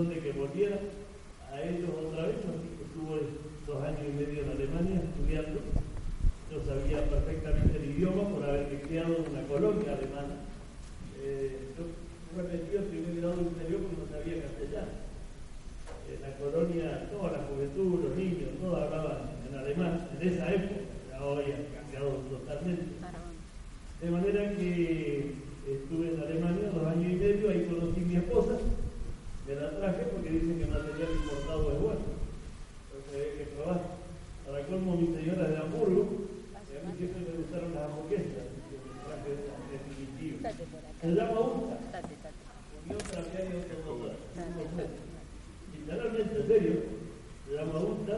condición de que volviera a ellos otra vez, así que estuve dos años y medio en Alemania estudiando. Yo sabía perfectamente el idioma por haberme criado en una colonia alemana. Eh, yo repetí el primer grado inferior porque no sabía castellano. En la colonia, toda la juventud, los niños, todos hablaban en alemán en esa época, ahora ha cambiado totalmente. De manera que estuve en Alemania dos años y medio, ahí conocí a mi esposa, me la traje porque dicen que el material importado es bueno. Entonces hay que probar. Para colmo, mi señora de Hamburgo, a mí siempre me gustaron las hamburguesas, que me traje esa definitiva. Se llama UTA, Unión Tranviaria Automotora. Literalmente, en serio, se llama UTA,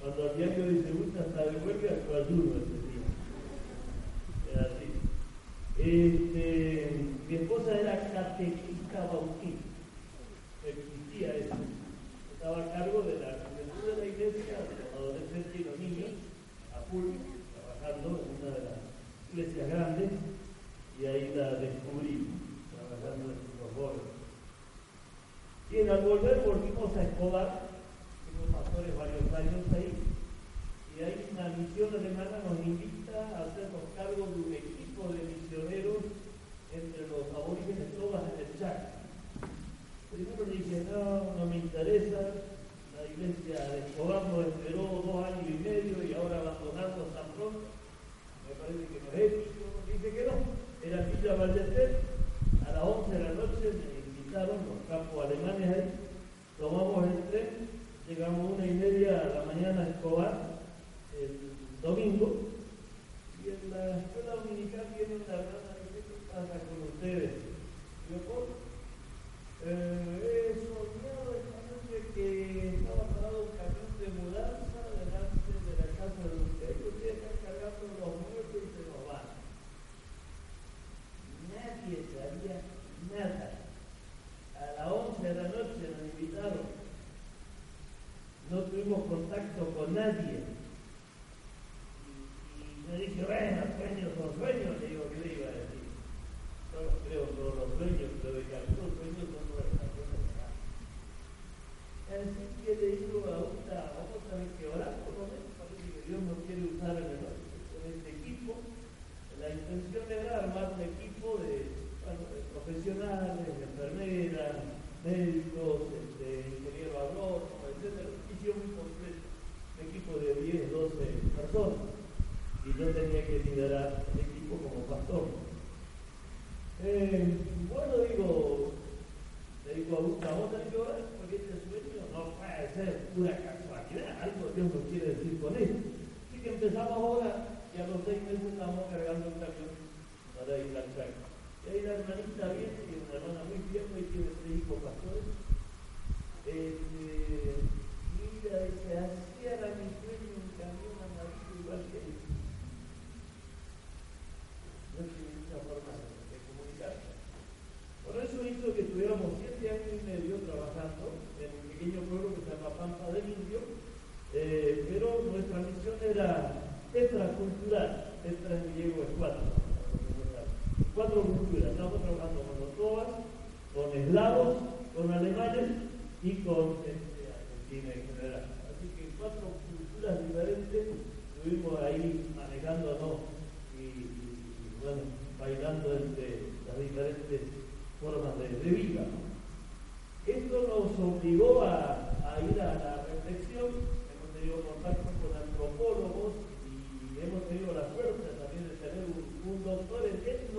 cuando al diario dice UTA está de huelga, coayudo ese día. Es así. Este, mi esposa era catequista bautista Estaba a cargo de la juventud de la iglesia, de los adolescentes y los niños, a full, trabajando en una de las iglesias grandes, y ahí la descubrí, trabajando en los bordes. Y al volver volvimos a Escobar, fuimos pastores varios años ahí, y ahí una misión alemana nos invita a hacernos cargo de un equipo de misioneros entre los aborígenes todas en el Chaco. Primero dije, no, no me interesa, la iglesia de Escobar nos esperó dos años y medio y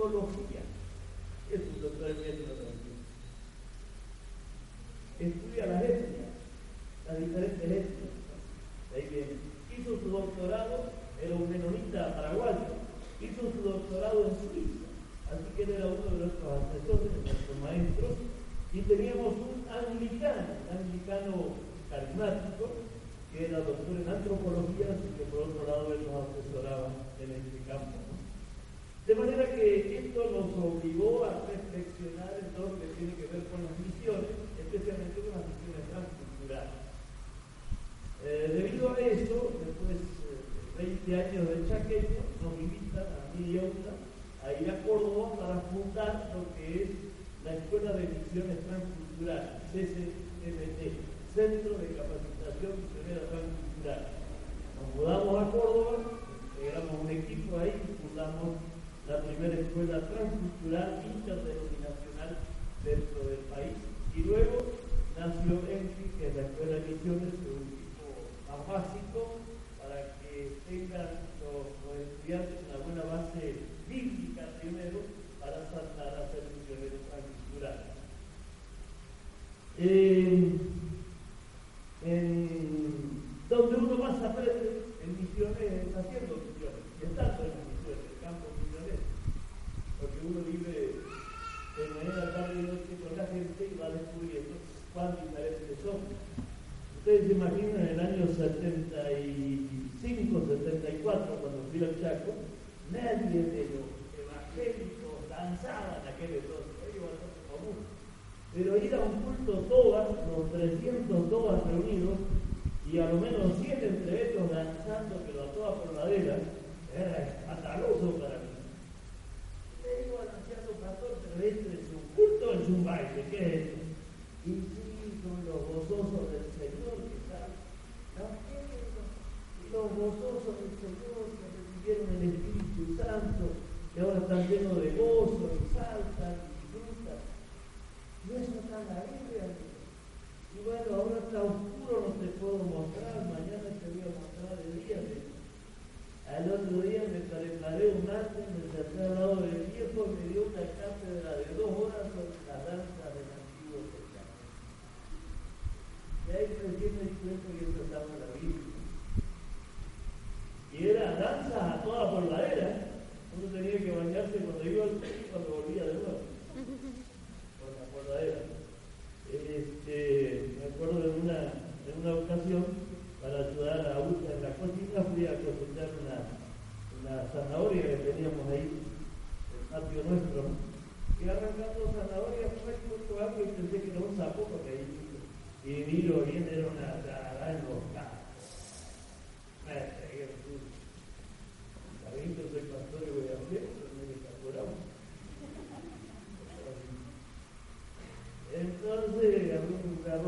Estudia, estudia las etnias, las diferentes etnias. Ahí. Hizo su doctorado, era un menonita paraguayo, hizo su doctorado en Suiza, así que él era uno de nuestros asesores, de nuestros maestros, y tenía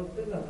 っていうのは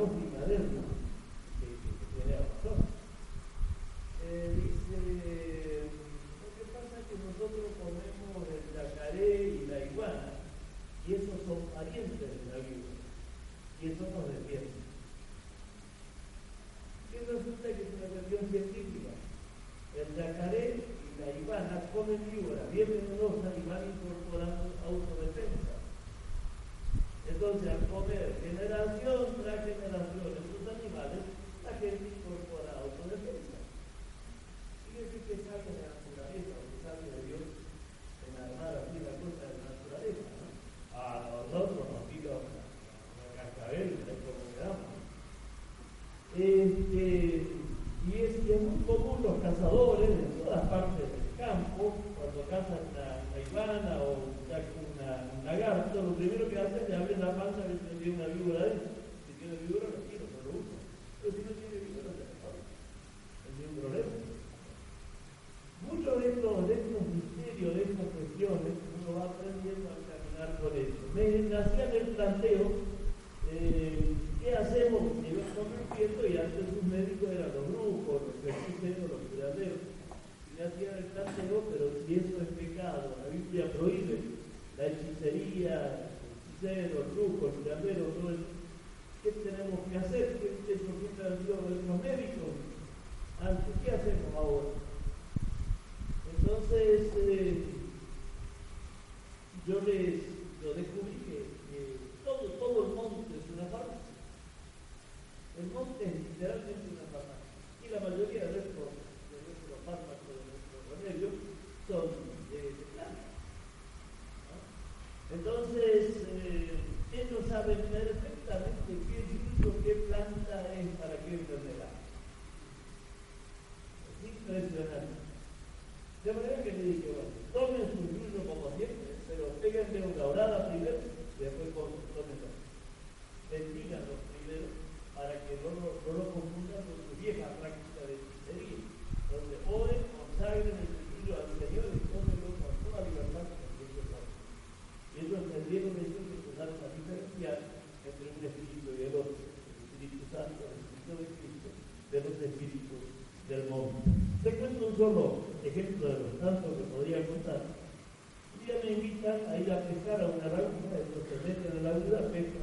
fíjate, la lógica de él, ¿no? que, que, que tiene razón. Eh, dice, lo que pasa es que nosotros comemos el yacaré y la iguana, y esos son parientes de la víbora, y eso nos defiende. Y resulta que es una cuestión científica. El yacaré y la iguana comen víbora, bien venenosas y van incorporando autodefensa. Entonces, al comer generación tras generación estos animales, la gente incorpora autodefensa. Fíjese que es algo de naturaleza, o que sale de Dios en armar así la cosa de la naturaleza. ¿no? A nosotros nos pica una, una cascabel, de como quedamos. Este, y es, y es muy común los cazadores en todas partes del campo, cuando cazan una, una iguana o una, un lagarto, lo primero que hacen es abrir la panza y tiene una víbora dentro. Si tiene víbora, lo tiro, no lo uso. Pero si no tiene víbora, se acaba. No hay ningún problema. Muchos de estos, de estos misterios, de estas cuestiones, uno va aprendiendo a caminar con ellos. Me hacían el planteo, eh, ¿qué hacemos? Me iban convirtiendo y antes sus médicos eran los brujos, los hechiceros, los curanderos. Y me hacían el planteo, pero si eso es pecado, la Biblia prohíbe la hechicería, el hechicero, el brujo, el curandero, todo eso. ¿Qué tenemos que hacer? ¿Qué es lo que han dicho los médicos? Antes, ¿qué hacemos ahora? Entonces, eh, yo les lo descubrí que, que todo, todo el monte es una farmacia. El monte es literalmente una farmacia. Y la mayoría de nuestros, de nuestros fármacos, de nuestros remedios, son de, de plantas. ¿no? Entonces, eh, ellos saben general, lo que en el aula afecta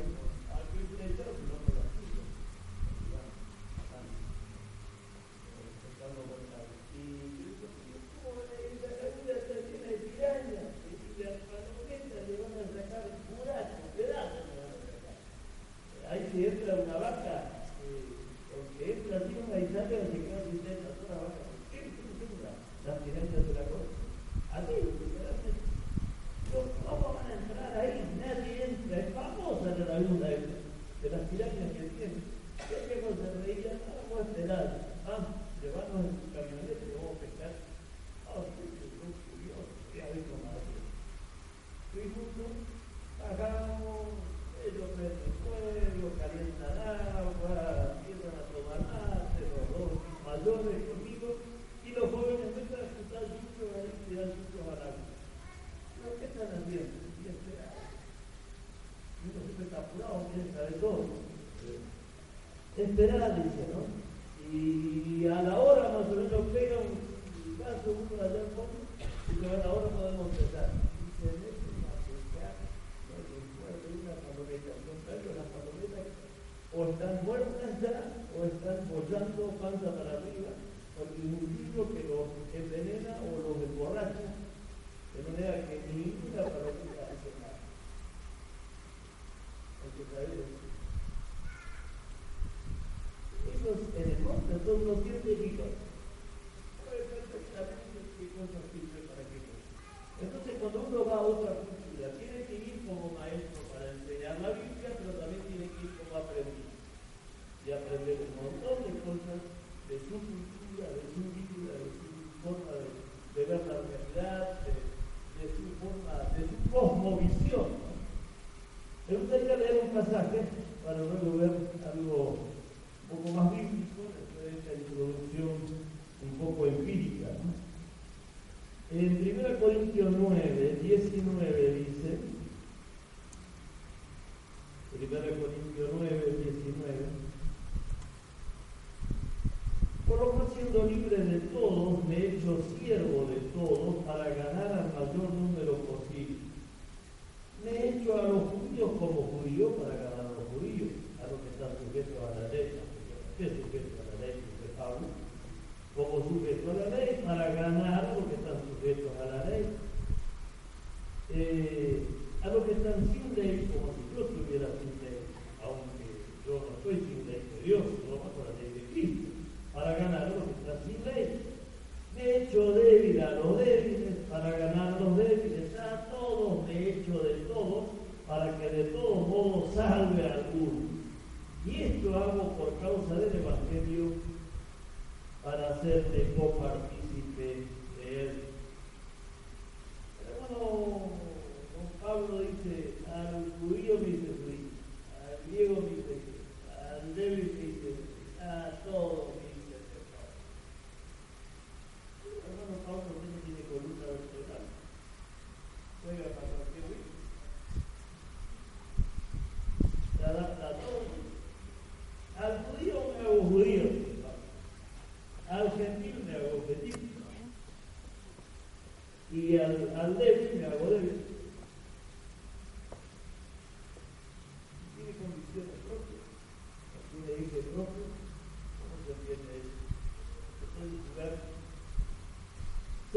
liberado siendo libres de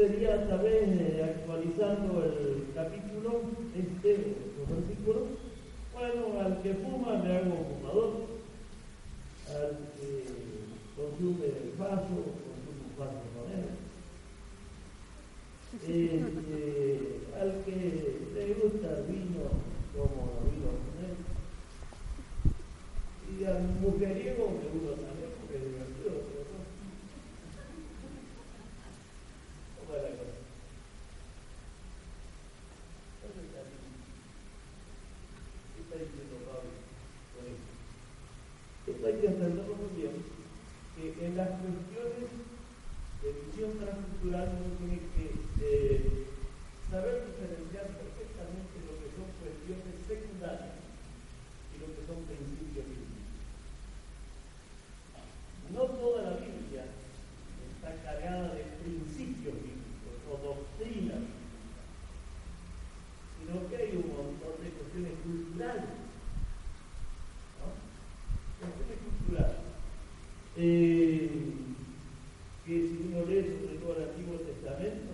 sería también eh, actualizando el capítulo, este, los versículos. Bueno, al que fuma le hago end que es uno lee sobre todo el Antiguo Testamento,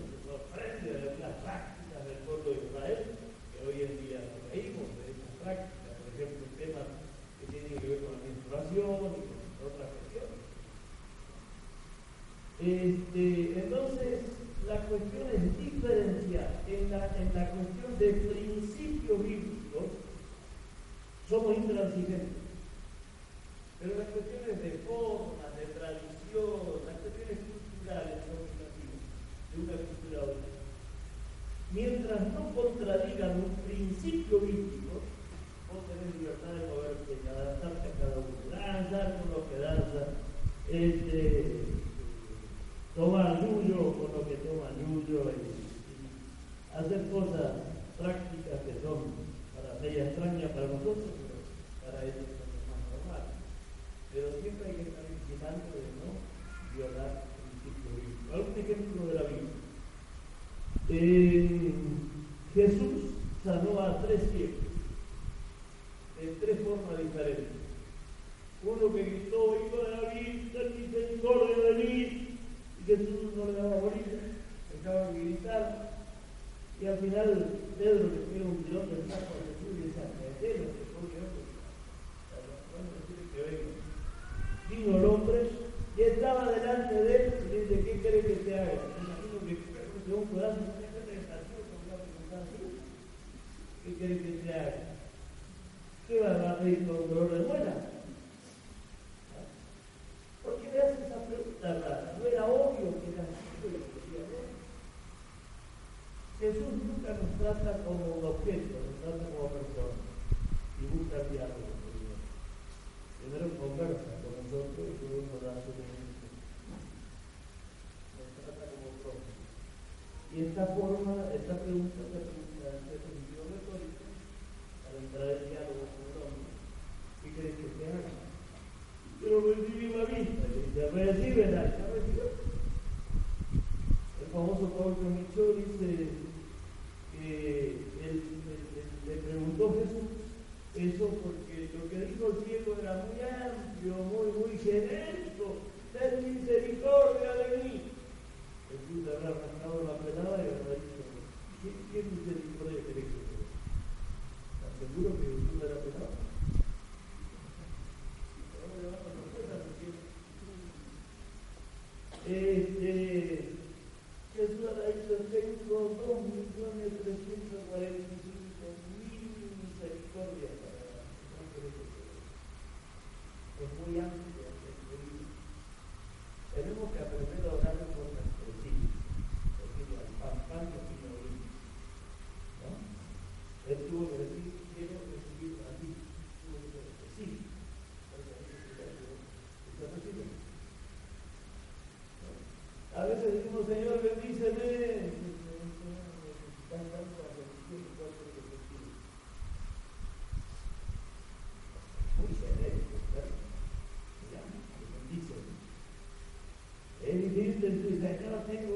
trata como un objeto, nos trata como persona y busca diálogo con Dios. Primero conversa con nosotros y luego nos da su beneficio. Nos trata como propio. Y esta forma, esta pregunta se Señor, bendíceme. Muy serio, ¿verdad? Ya, bendíceme. Él tengo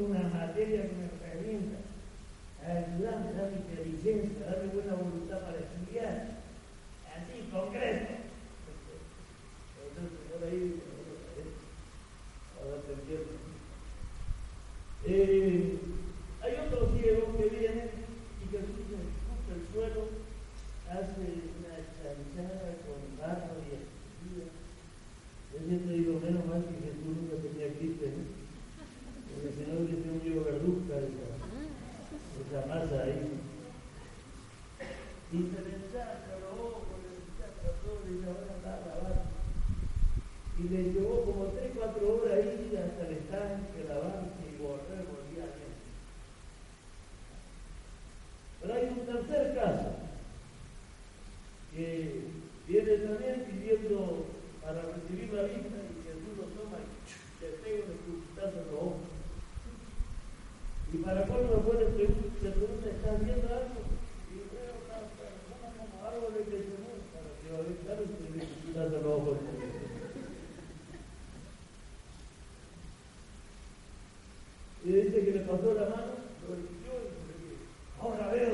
tornó la mano, lo y lo. Ahora veo,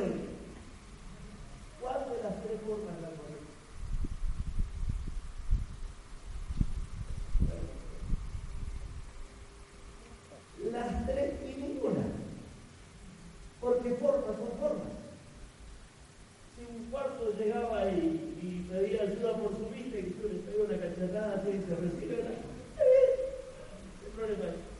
¿cuál de las tres formas la correcta? Las tres y ninguna. Porque formas son formas. Si un cuarto llegaba y, pedía ayuda por su vista y yo le pedía una cachetada así y se recibe, ¿verdad? Está bien. El problema es.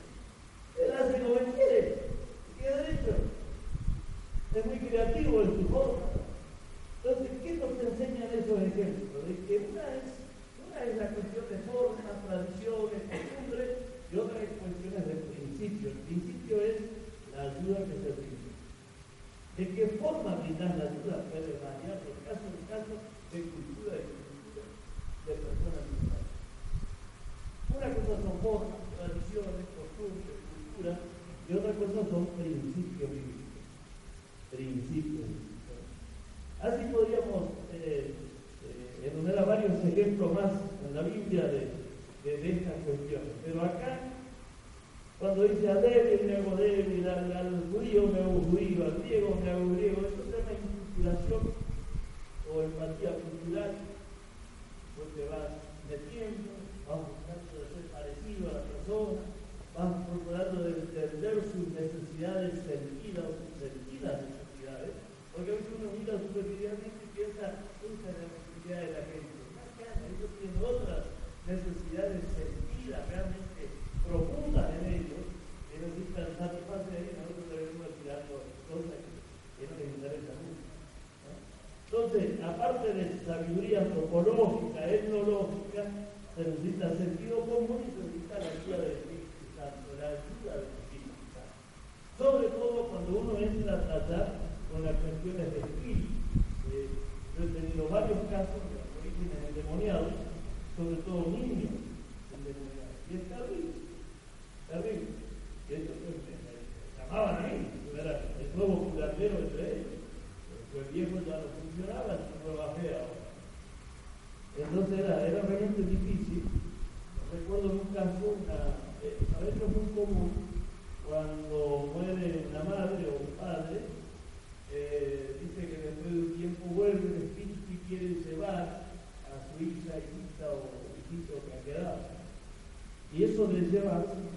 Y eso le lleva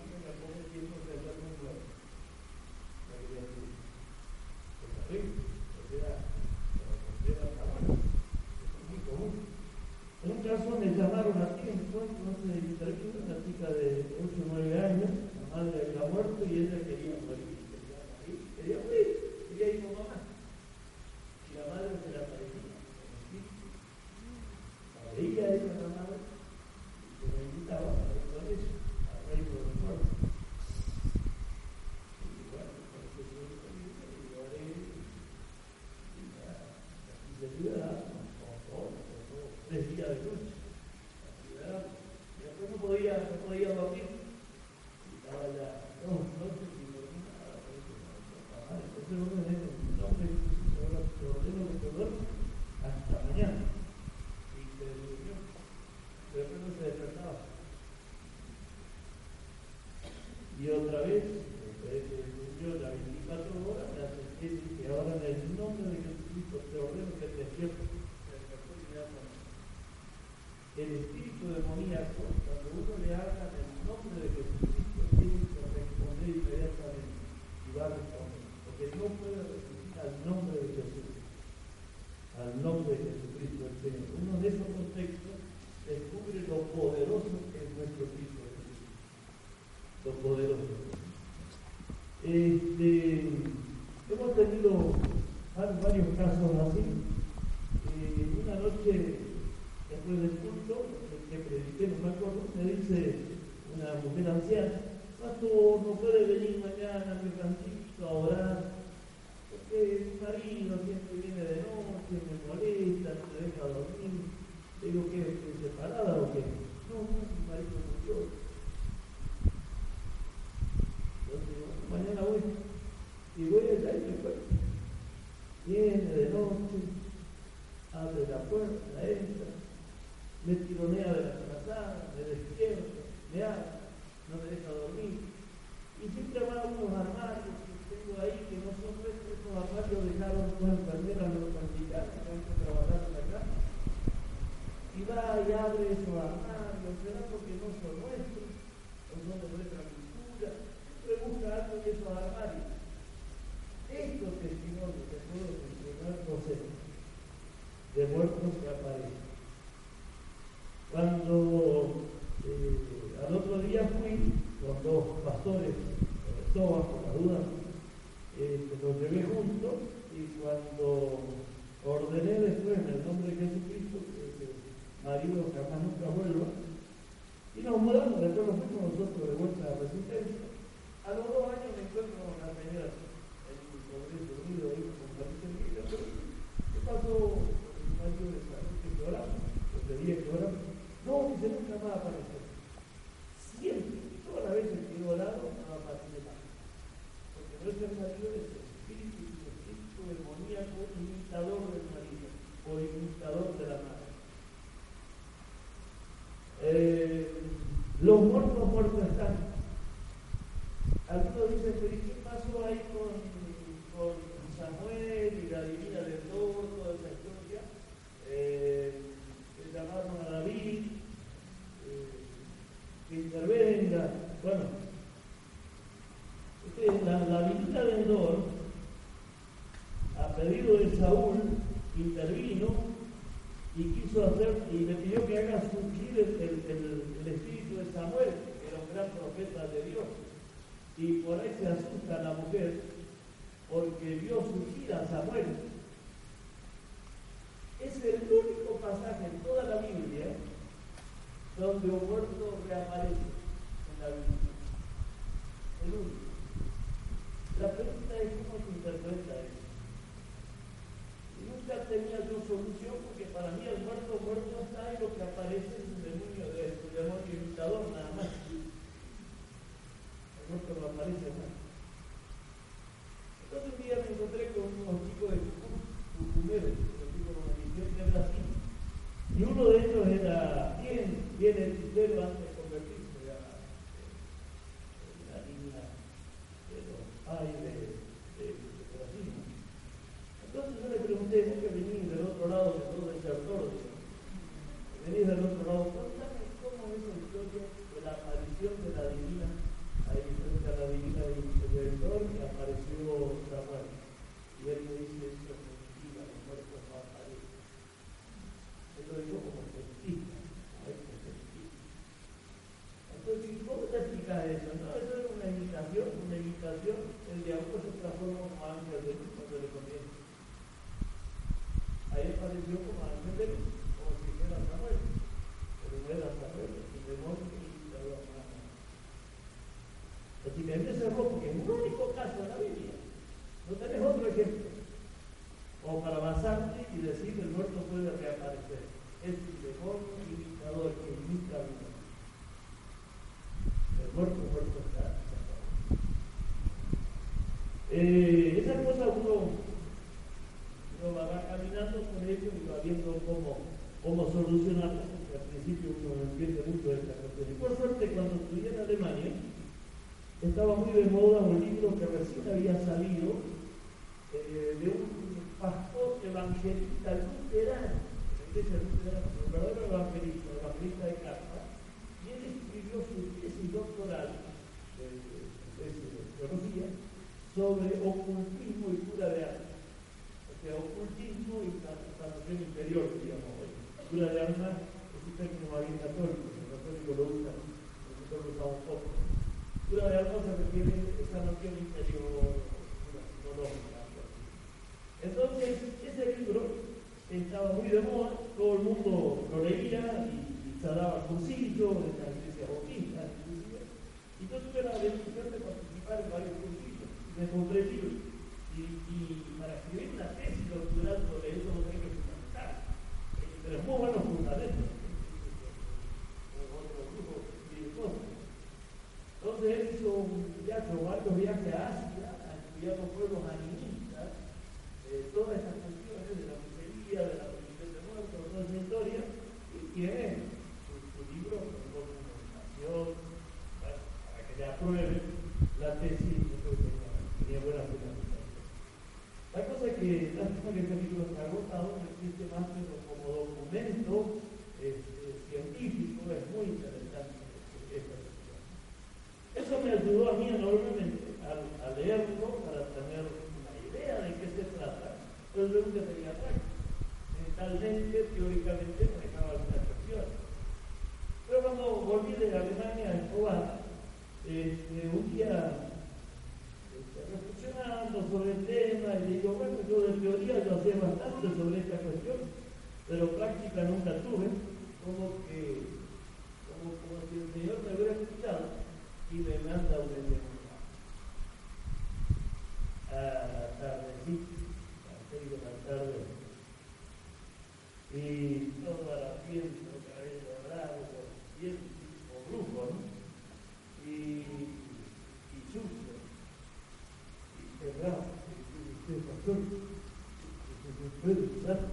en un caso me llamaron a tiempo, no sé, una chica de 8 o 9 años, la madre había muerto y ella quería morir, quería morir, quería morir, quería ir con mamá. Y la madre se la parecía, la veía ella la madre, y se la invitaba a ir con ella, a reír con los muertos. Y bueno, parece que yo lo haré, y la sinceridad, tres días de noche. Y después no podía, no podía dormir. Y estaba ya dos noches sin dormir nada. Entonces uno le dice, no, te ordeno que te duermas hasta mañana. Y se durmió. Pero después no se despertaba. Y otra vez, Cristóbal, por la duda, eh, lo llevé junto y cuando ordené después en el nombre de Jesucristo que marido jamás nunca vuelva, y nos mudamos, después nos fuimos nosotros de vuelta a la Resistencia. A los dos años me encuentro con la señora, el Congreso Unido, 在来 slowly open práctica nunca tuve, como que, como, como si el Señor me hubiera escuchado y me manda un a la tardecita, a seis de la tarde. Y toda la pienso, cabeza bravo, o brujo, ¿no? Y, y susto, y cerrado, y usted pastor, y se.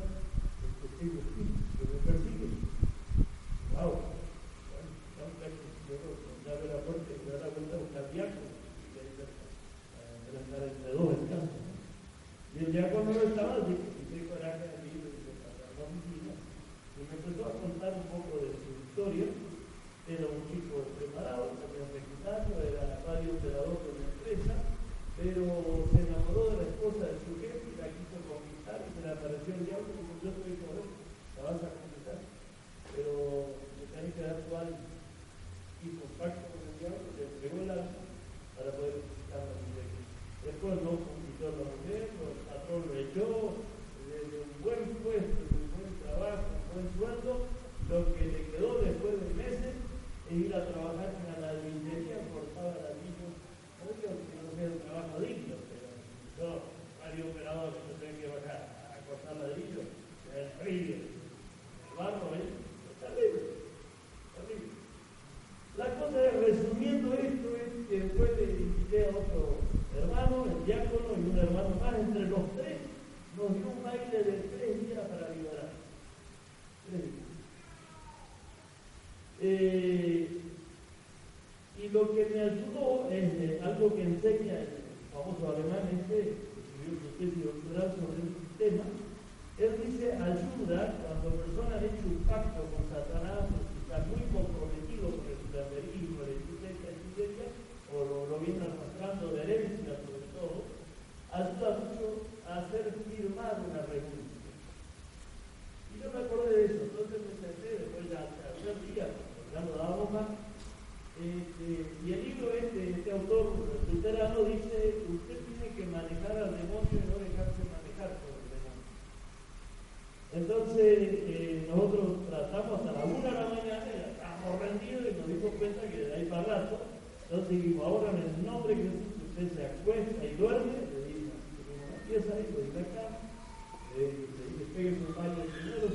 Entonces digo, ahora en el nombre de Jesús, usted se acuesta y duerme, le digo una pieza ahí, le digo la cama, le digo, pegue su baño al Señor,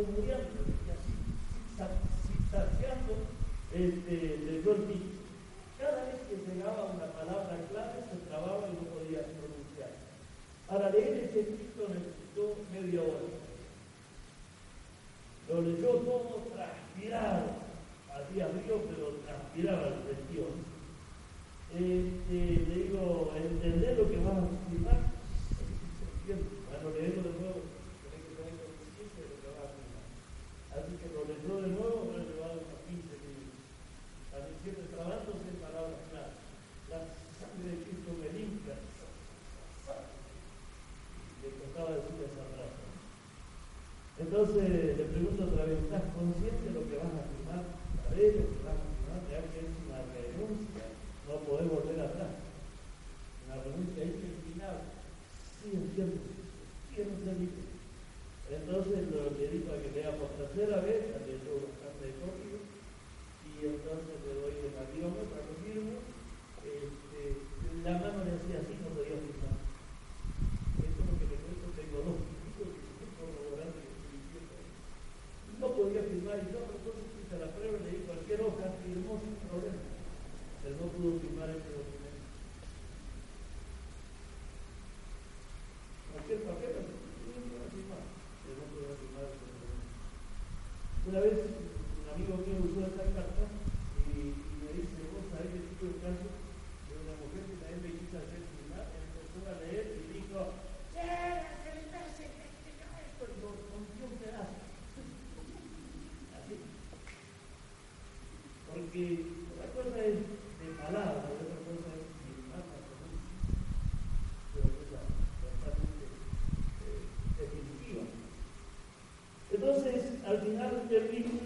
acomodeando, sustanciando este, de Dios Entonces le pregunto otra vez, ¿estás consciente una vez al final del libro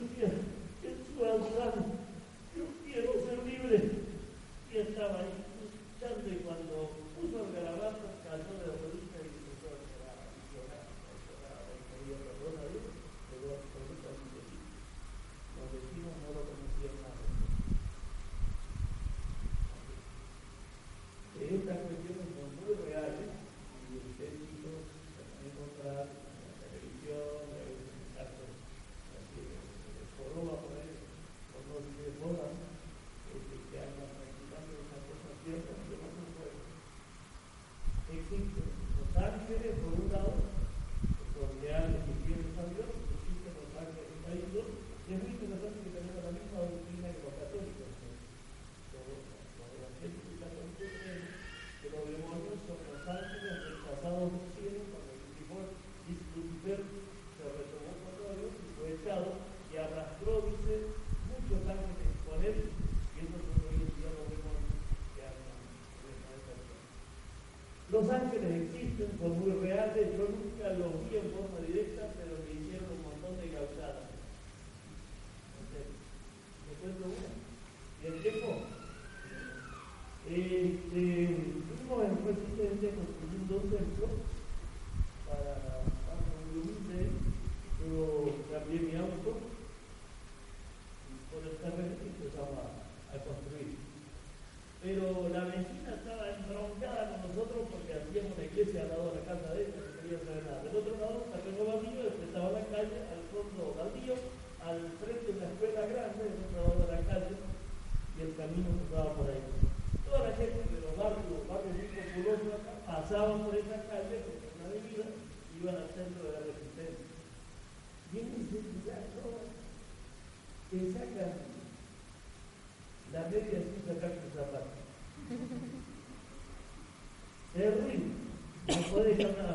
Henry, no puede dejar nada.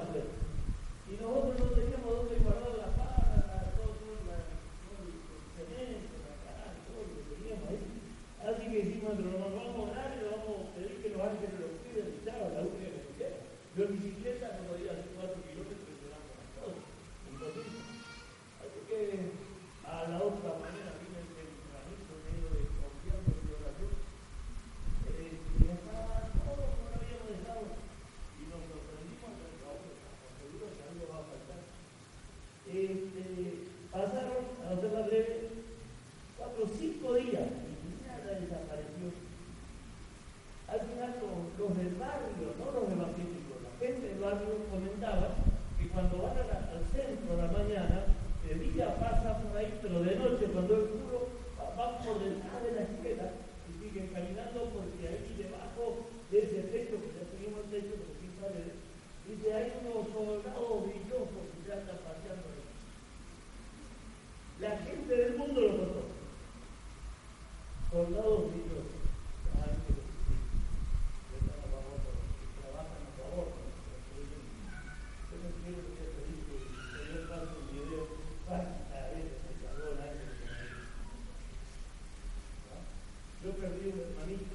money.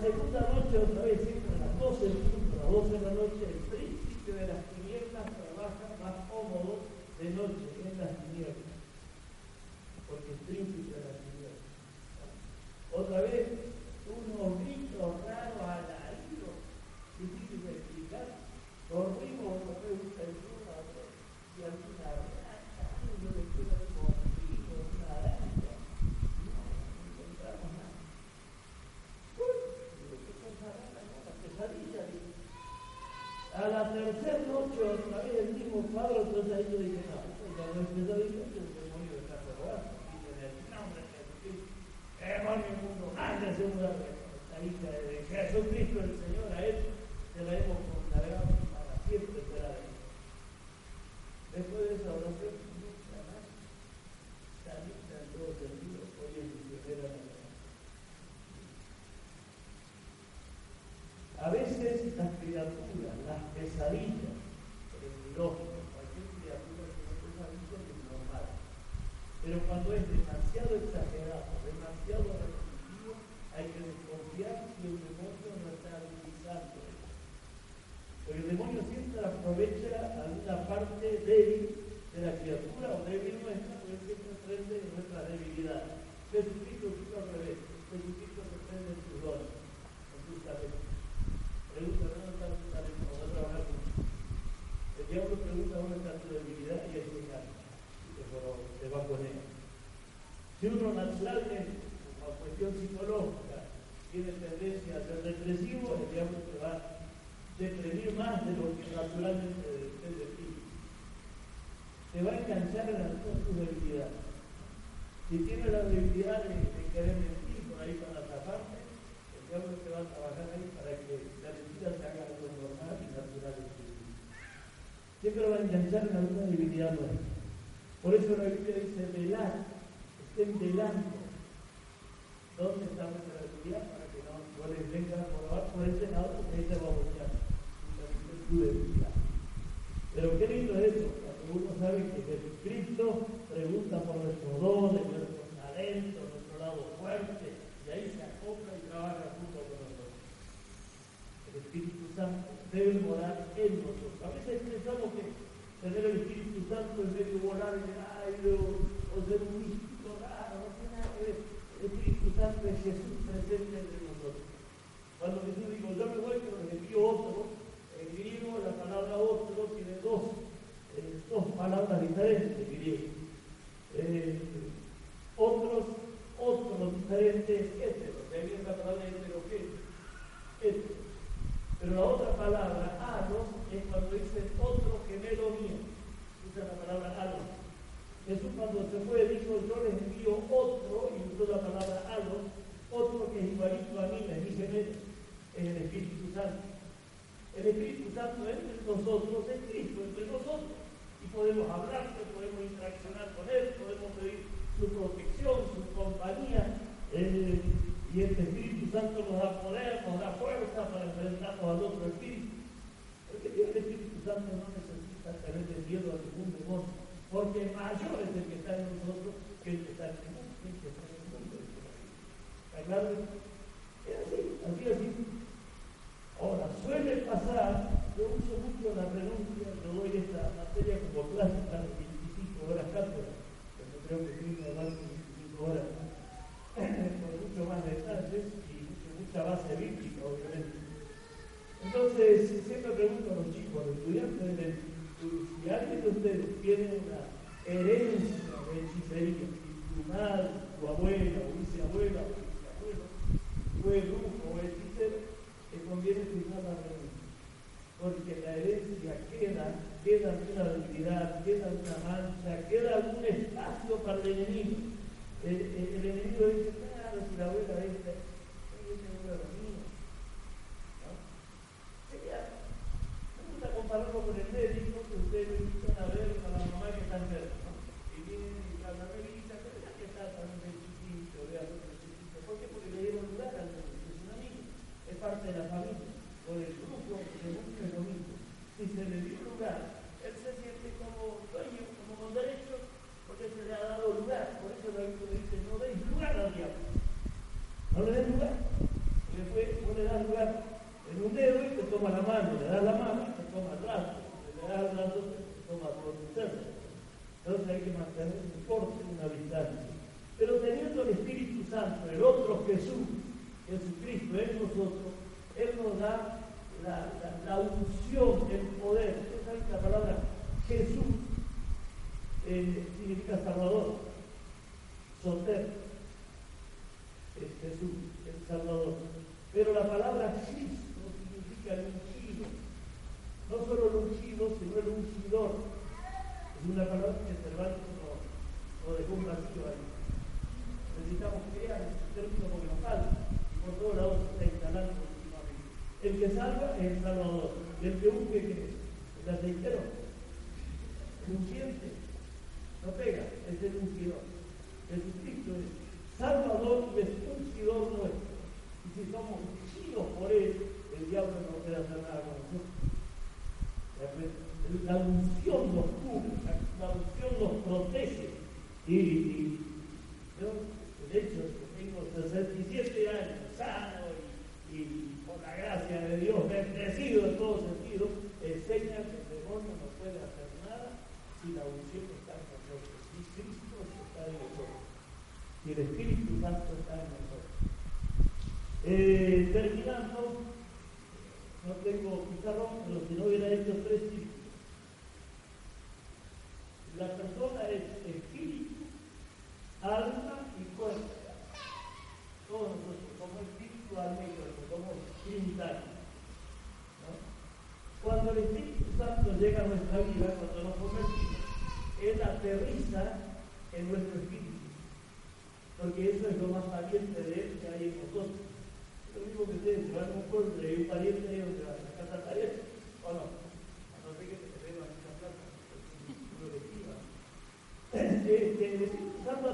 segunda noche otra vez la tercera noche otra el mismo cuadro, entonces ahí yo dije, no, ജംഗ്ഷനിനടുത്ത് വിദ്യാർത്ഥി police el Espíritu. El que tiene el Espíritu Santo no necesita tener miedo a ningún demonio, porque mayor es el que está en nosotros que el que está en el mundo. ¿Está claro? herencia hechicería, tribunal, tu abuela o viceabuela o viceabuelo, fue brujo o hechicero, te conviene firmar la renuncia. Porque la herencia queda, queda una debilidad, queda una mancha, queda algún espacio para el enemigo. El, enemigo dice, claro, si la abuela esta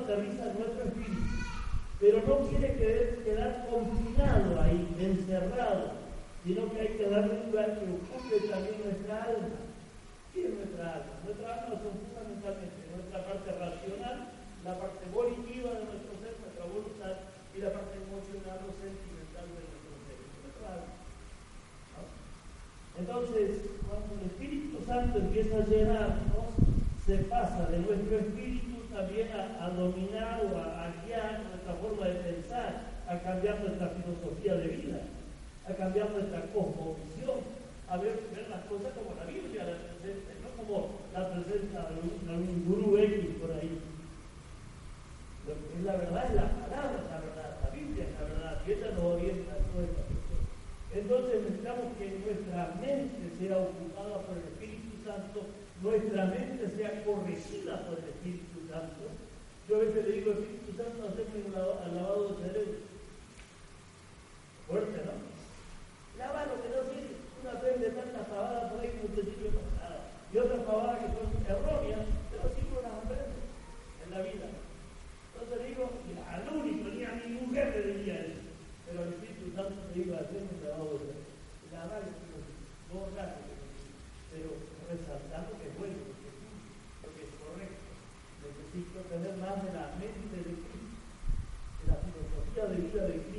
aterriza nuestro espíritu, pero no quiere quedar, quedar confinado ahí, encerrado, sino que hay que darle un lugar que ocupe también nuestra alma. ¿Qué es nuestra alma? Nuestra alma son fundamentalmente nuestra parte racional, la parte volitiva de nuestro ser, nuestra voluntad, y la parte emocional, los sentidos. dominar o a, guiar nuestra forma de pensar, a cambiar nuestra filosofía de vida, a cambiar nuestra cosmovisión, a ver Thank you.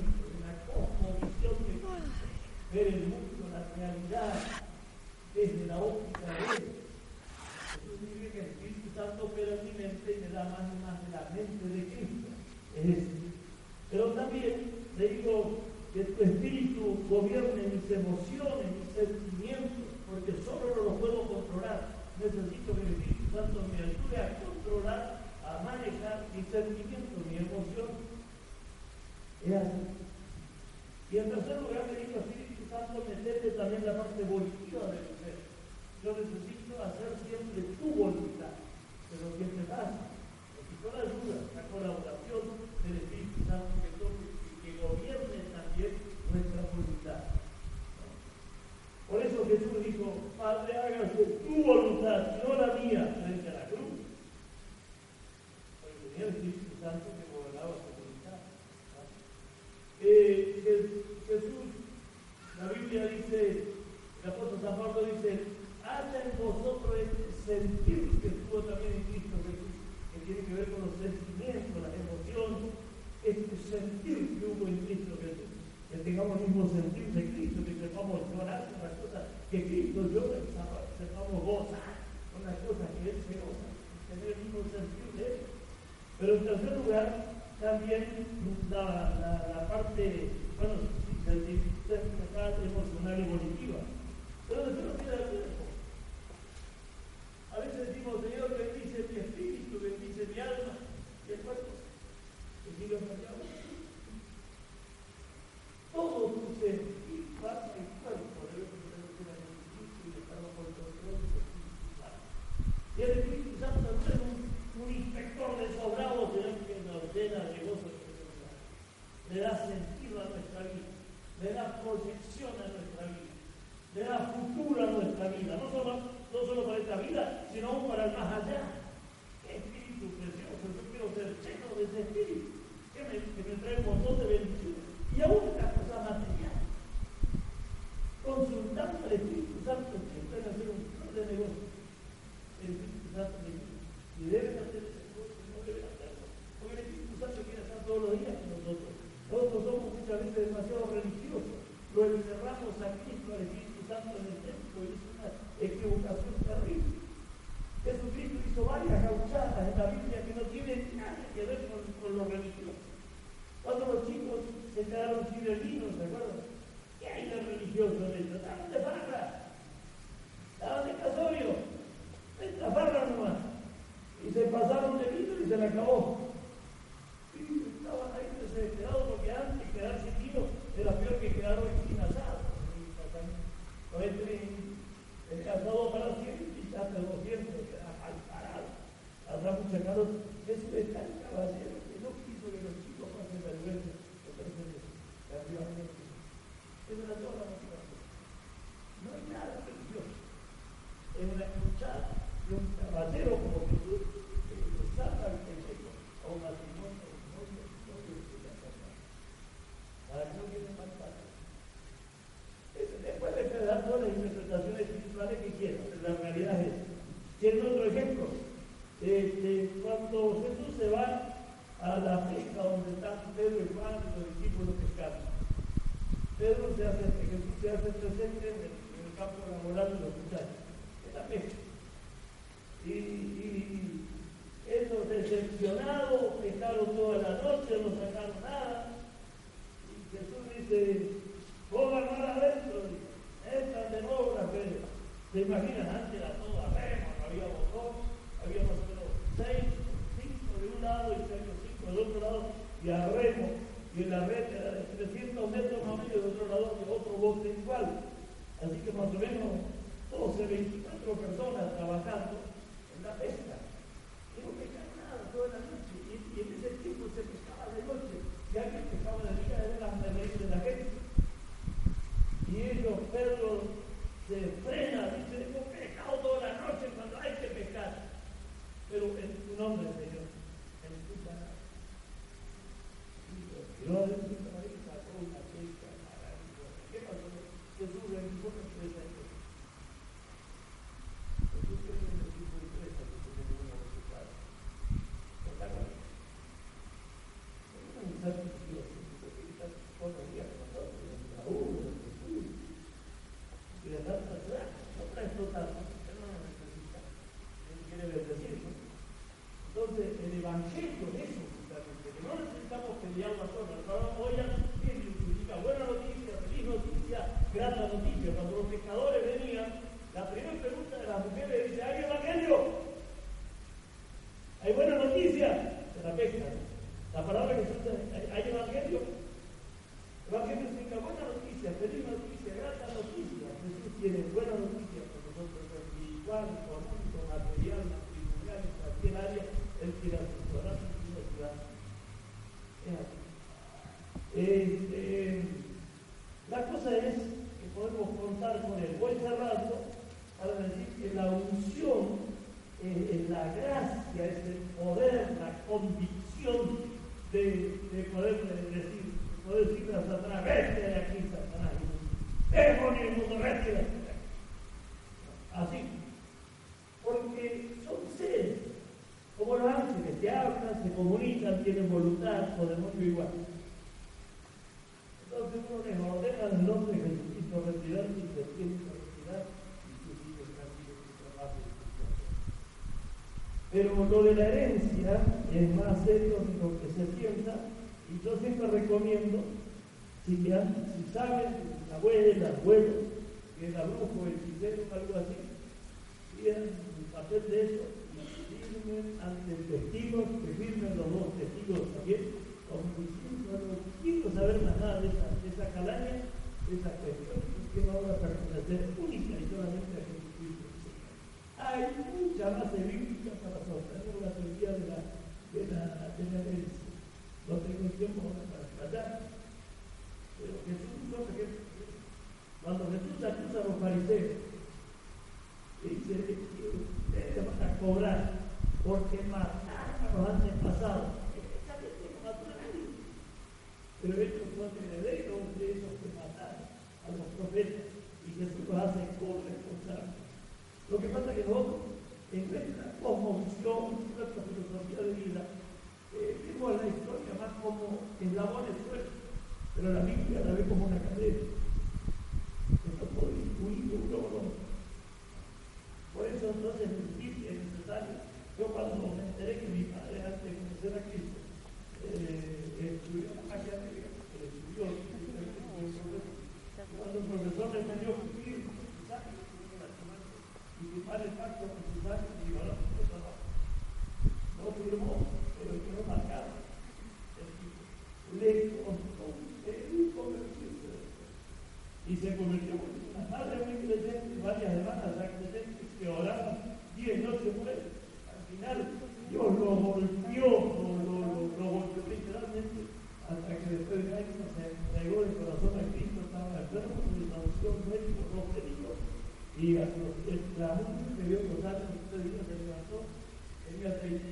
down. I got to well demasiado religioso. Lo encerramos a Cristo, al Espíritu Santo en el templo y ah, es una equivocación terrible. Jesucristo hizo varias gauchadas en la Biblia que no tienen nada que ver con, con lo religioso. Cuando los chicos se quedaron sin el vino, ¿se acuerdan? ¿Qué hay de religioso en esto? Estaban de barra, estaban de casorio, de la nomás. Y se pasaron de vino y se le acabó. cerrados, eso está explotando, él no necesita. Entonces, el evangelio de eso, justamente, que no necesitamos pelear las cosas, ahora tiene significa buena noticia, feliz noticia, gran noticia. Pero lo de la herencia es más serio de lo que se piensa y yo siempre recomiendo, si, que, si saben, la abuela, el abuelo, que era brujo, hechicero, algo así, cuando me enteré que mi padre antes de conocer a Cristo eh, estudió en la magia de estudió cuando el profesor le pidió que y mi padre está con mi padre y yo no firmó. Y la, la, la música que yo tocar en este día se levantó, tenía 30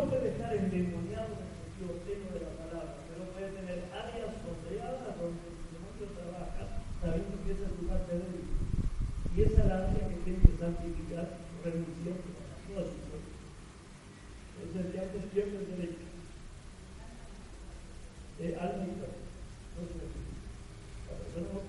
no puede estar endemoniado en el sentido pleno de la palabra, pero puede tener áreas sombreadas donde el demonio trabaja, sabiendo que esa es su parte débil. Y esa es la área que tiene que santificar renunciando a todas sus cosas. Es el que antes pierde el derecho. Eh, alma. No se La persona no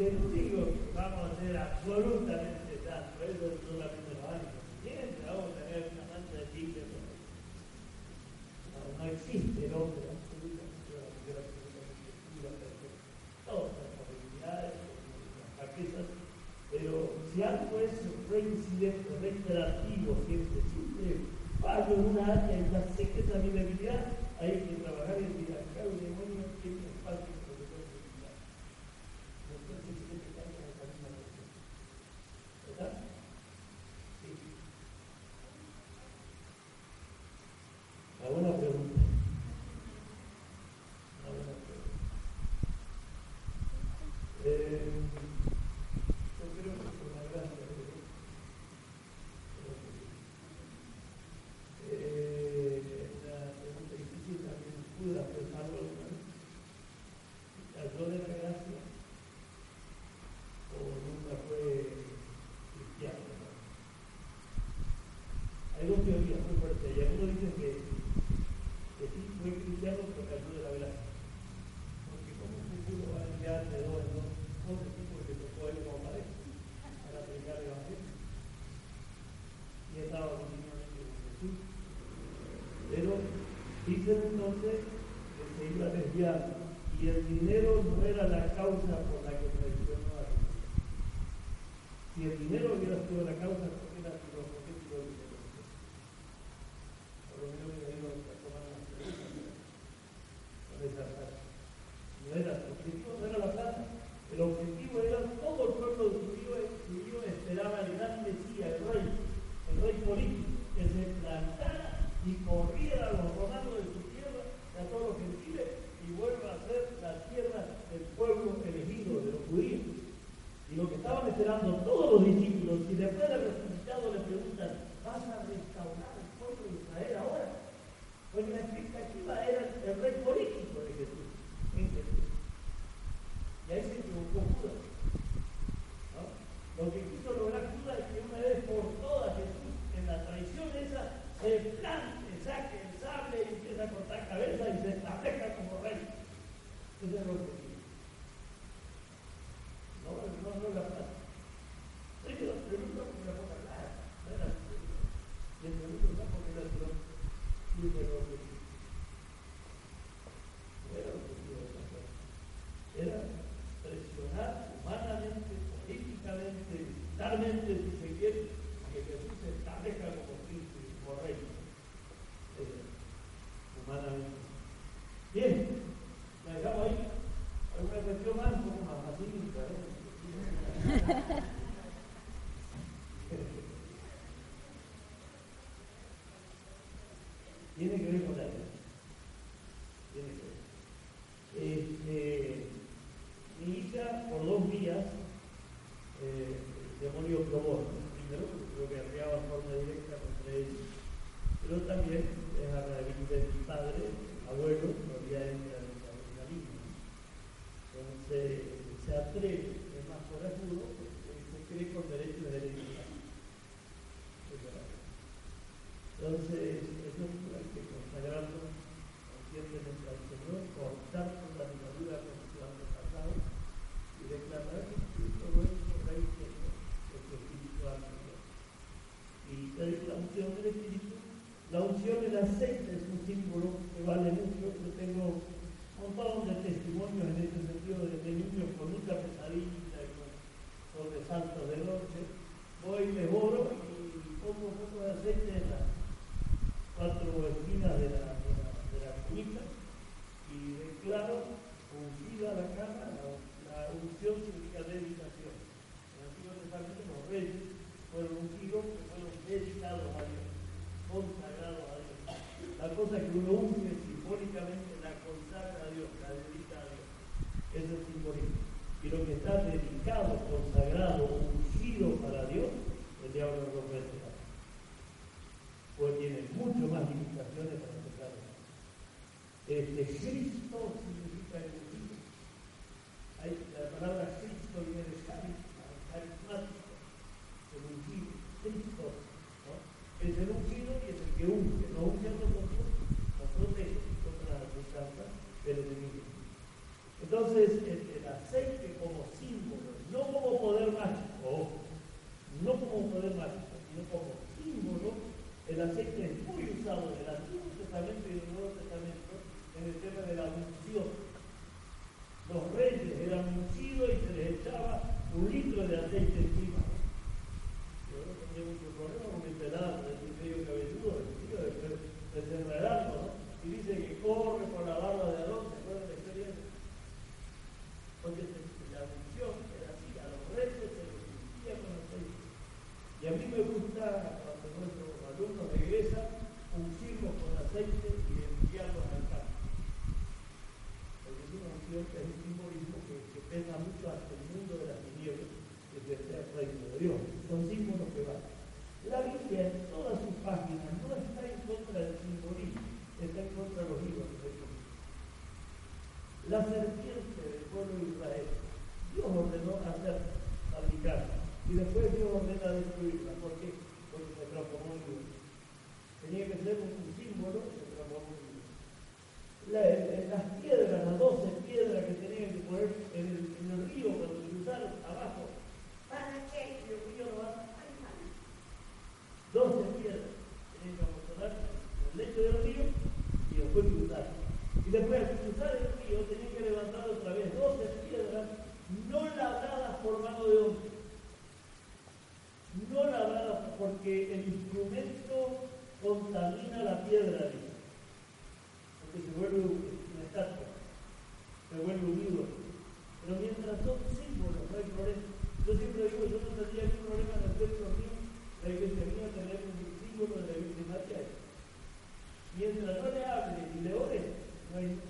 testigo vamos a ser absolutamente santos. Eso es solamente lo hay. Siempre vamos a tener una mancha de chiste. Pues, no, existe el hombre absolutamente la Todas las habilidades, las riquezas, pero si algo es reincidente, reiterativo, siempre, siempre, fallo en una área y ya sé que esa religión entonces se iba desviando y el dinero no era la causa por la que traicionó a Jesús. Si el dinero hubiera sido la causa, contamina la piedra, porque se vuelve una estatua, se vuelve un ídolo. Pero mientras son símbolos, no hay problema. Yo siempre digo, yo no tendría ningún problema en el templo mío, la iglesia mía tener un símbolo de la Virgen María. Mientras no le hable y le ore, no hay ningún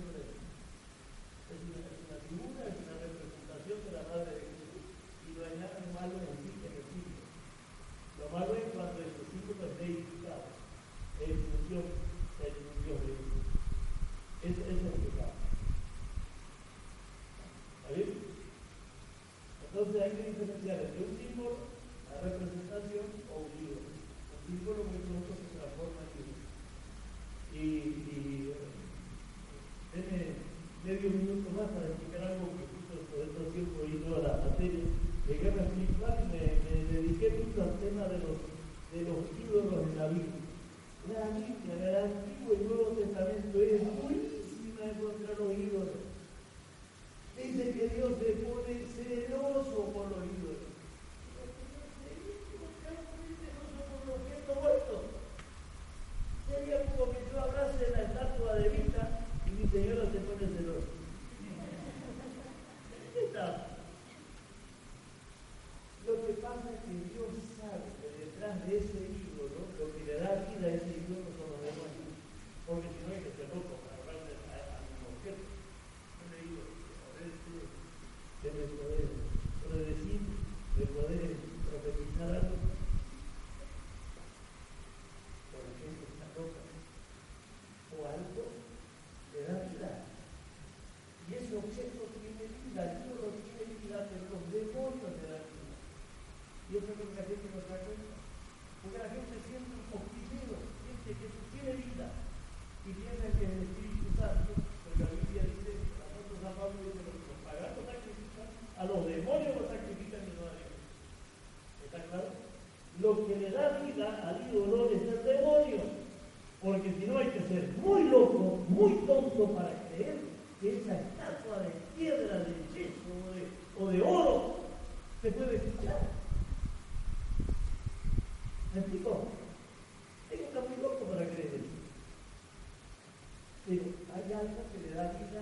la vida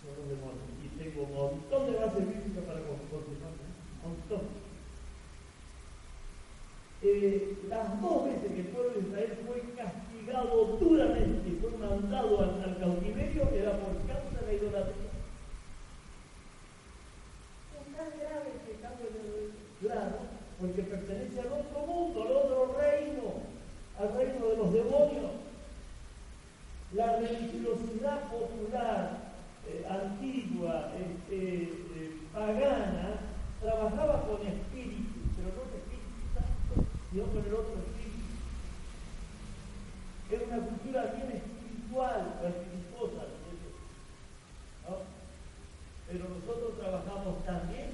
sobre un. Y tengo un montón de bases bíblicas para continuar. Un montón. Eh, las dos veces que el pueblo de Israel fue castigado duramente y fue mandado al cautiverio era por causa de la idolatría. Es tan grave este cambio de Claro, porque pertenece al otro mundo, al otro reino, al reino de los demonios la religiosidad popular eh, antigua, este, eh, pagana, trabajaba con espíritu, pero no con espíritu santo, sino con el otro espíritu. Era una cultura bien espiritual, espirituosa, ¿no? pero nosotros trabajamos también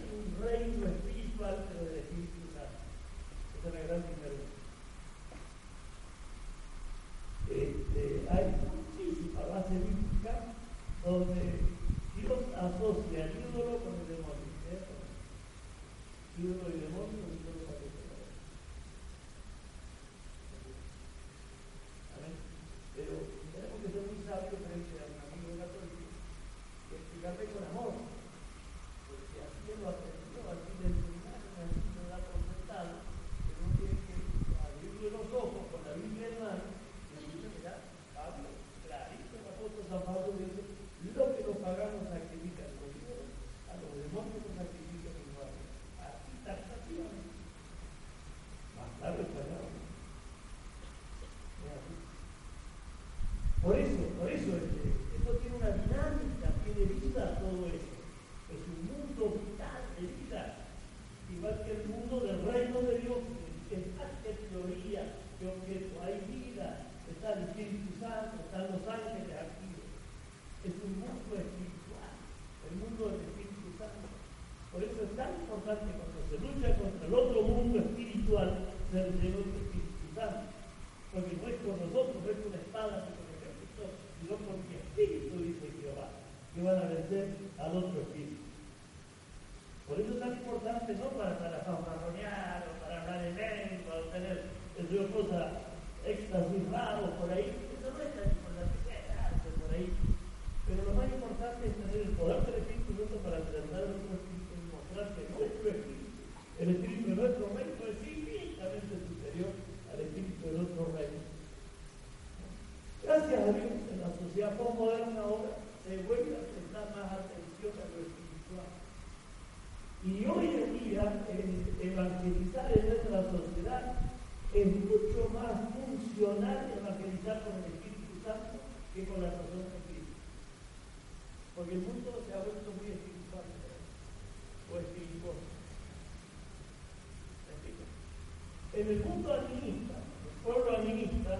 en el mundo animista, el pueblo animista,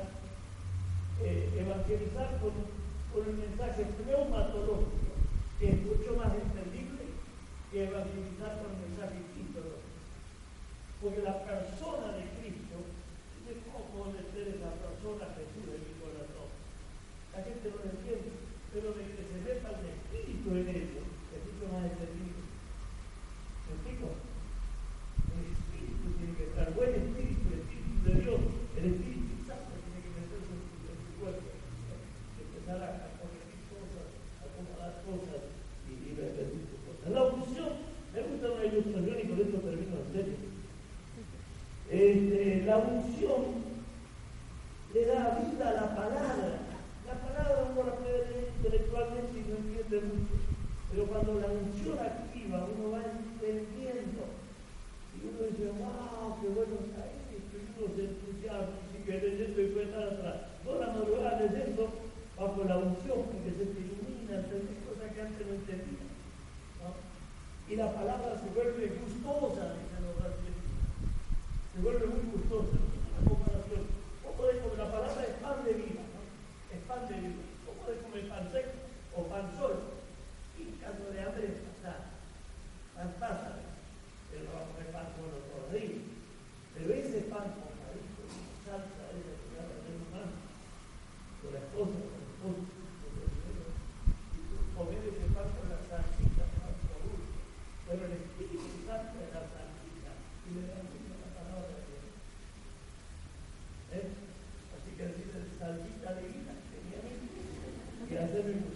eh, evangelizar con, con el mensaje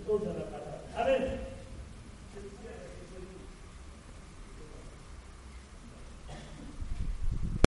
o dönem